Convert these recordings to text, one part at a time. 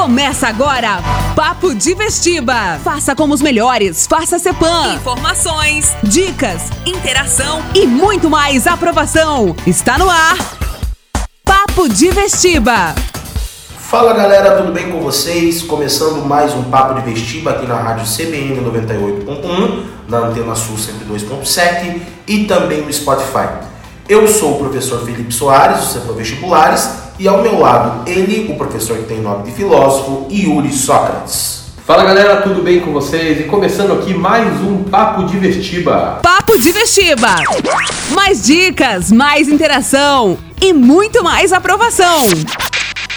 Começa agora, Papo de Vestiba. Faça como os melhores, faça Cepan. Informações, dicas, interação e muito mais aprovação. Está no ar, Papo de Vestiba. Fala galera, tudo bem com vocês? Começando mais um Papo de Vestiba aqui na rádio CBN 98.1, na Antena Sul 102.7 e também no Spotify. Eu sou o professor Felipe Soares, do Setor Vestibulares, e ao meu lado ele, o professor que tem nome de filósofo, Yuri Sócrates. Fala galera, tudo bem com vocês? E começando aqui mais um Papo de Vestiba. Papo de Vestiba! Mais dicas, mais interação e muito mais aprovação.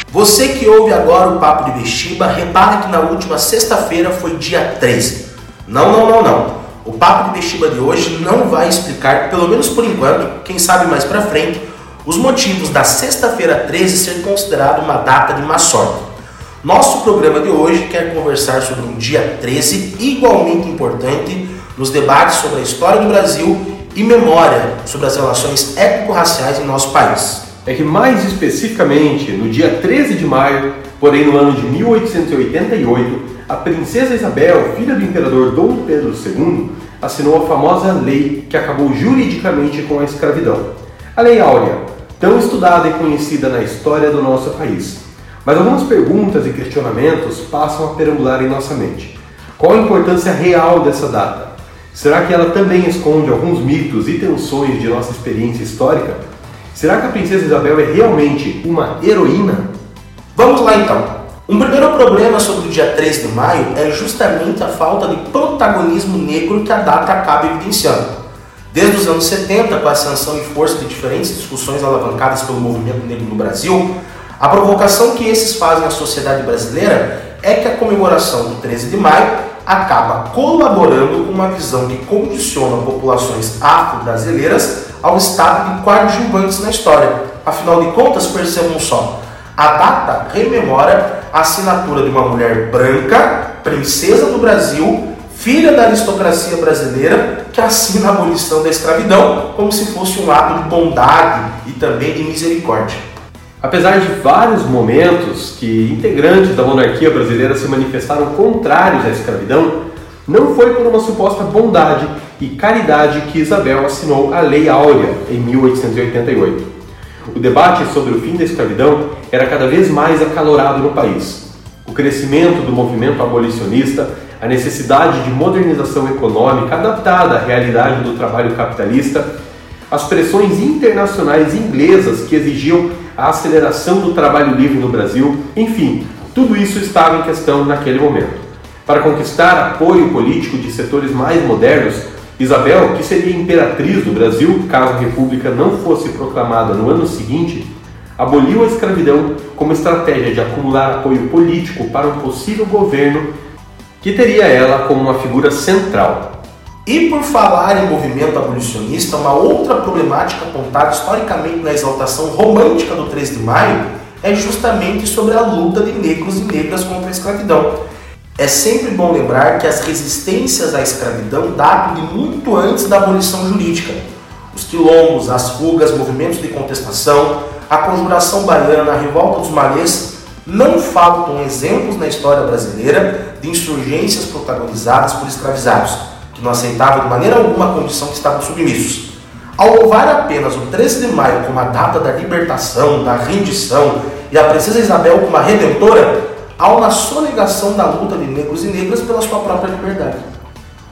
Você que ouve agora o Papo de Vestiba, repara que na última sexta-feira foi dia 13. Não, não, não, não. O papo de vestiba de hoje não vai explicar, pelo menos por enquanto, quem sabe mais para frente, os motivos da sexta-feira 13 ser considerado uma data de má sorte. Nosso programa de hoje quer conversar sobre um dia 13 igualmente importante nos debates sobre a história do Brasil e memória sobre as relações étnico-raciais em nosso país. É que mais especificamente, no dia 13 de maio, porém no ano de 1888, a princesa Isabel, filha do imperador Dom Pedro II, assinou a famosa lei que acabou juridicamente com a escravidão. A Lei Áurea, tão estudada e conhecida na história do nosso país. Mas algumas perguntas e questionamentos passam a perambular em nossa mente. Qual a importância real dessa data? Será que ela também esconde alguns mitos e tensões de nossa experiência histórica? Será que a princesa Isabel é realmente uma heroína? Vamos lá então. Um primeiro problema sobre o dia 3 de maio é justamente a falta de protagonismo negro que a data acaba evidenciando. Desde os anos 70, com a ascensão e força de diferentes discussões alavancadas pelo movimento negro no Brasil, a provocação que esses fazem à sociedade brasileira é que a comemoração do 13 de maio acaba colaborando com uma visão que condiciona populações afro-brasileiras ao estado de coadjuvantes na história. Afinal de contas, percebam só, a data rememora a assinatura de uma mulher branca, princesa do Brasil, filha da aristocracia brasileira, que assina a abolição da escravidão como se fosse um ato de bondade e também de misericórdia. Apesar de vários momentos que integrantes da monarquia brasileira se manifestaram contrários à escravidão, não foi por uma suposta bondade e caridade que Isabel assinou a Lei Áurea em 1888. O debate sobre o fim da escravidão era cada vez mais acalorado no país. O crescimento do movimento abolicionista, a necessidade de modernização econômica adaptada à realidade do trabalho capitalista, as pressões internacionais inglesas que exigiam a aceleração do trabalho livre no Brasil, enfim, tudo isso estava em questão naquele momento. Para conquistar apoio político de setores mais modernos, Isabel, que seria imperatriz do Brasil caso a República não fosse proclamada no ano seguinte, aboliu a escravidão como estratégia de acumular apoio político para um possível governo que teria ela como uma figura central. E por falar em movimento abolicionista, uma outra problemática apontada historicamente na exaltação romântica do 3 de maio é justamente sobre a luta de negros e negras contra a escravidão. É sempre bom lembrar que as resistências à escravidão datam de muito antes da abolição jurídica. Os quilombos, as fugas, movimentos de contestação, a conjuração baiana, a revolta dos malês, não faltam exemplos na história brasileira de insurgências protagonizadas por escravizados, que não aceitavam de maneira alguma a condição que estavam submissos. Ao louvar apenas o 13 de maio como a data da libertação, da rendição e a princesa Isabel como a redentora, há uma sonegação da luta de negros e negras pela sua própria liberdade.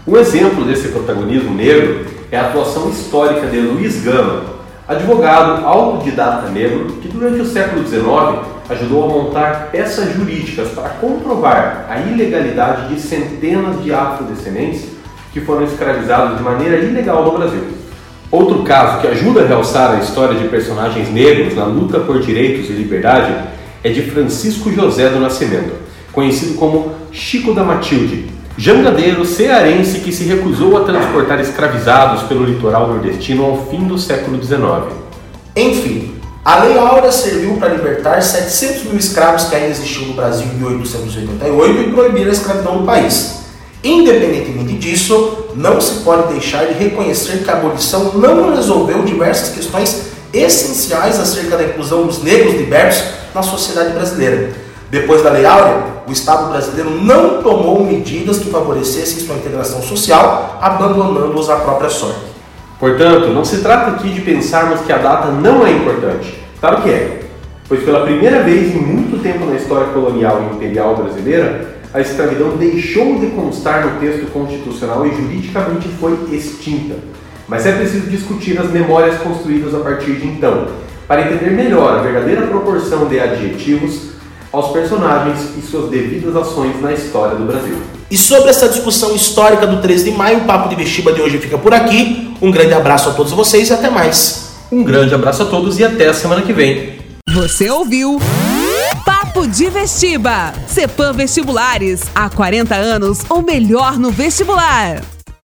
Um exemplo desse protagonismo negro é a atuação histórica de Luiz Gama, advogado autodidata negro que durante o século XIX ajudou a montar peças jurídicas para comprovar a ilegalidade de centenas de afrodescendentes que foram escravizados de maneira ilegal no Brasil. Outro caso que ajuda a realçar a história de personagens negros na luta por direitos e liberdade é de Francisco José do Nascimento, conhecido como Chico da Matilde, jangadeiro cearense que se recusou a transportar escravizados pelo litoral nordestino ao fim do século XIX. Enfim, a Lei Áurea serviu para libertar 700 mil escravos que ainda existiam no Brasil em 1888 e proibir a escravidão no país. Independentemente disso, não se pode deixar de reconhecer que a abolição não resolveu diversas questões essenciais acerca da inclusão dos negros libertos na sociedade brasileira. Depois da Lei Áurea, o Estado brasileiro não tomou medidas que favorecessem sua integração social, abandonando-os à própria sorte. Portanto, não se trata aqui de pensarmos que a data não é importante. Claro que é, pois pela primeira vez em muito tempo na história colonial e imperial brasileira, a escravidão deixou de constar no texto constitucional e juridicamente foi extinta. Mas é preciso discutir as memórias construídas a partir de então, para entender melhor a verdadeira proporção de adjetivos aos personagens e suas devidas ações na história do Brasil. E sobre essa discussão histórica do 13 de maio, o Papo de Vestiba de hoje fica por aqui. Um grande abraço a todos vocês e até mais. Um grande abraço a todos e até a semana que vem. Você ouviu? Papo de Vestiba. Cepam Vestibulares. Há 40 anos, o melhor no vestibular.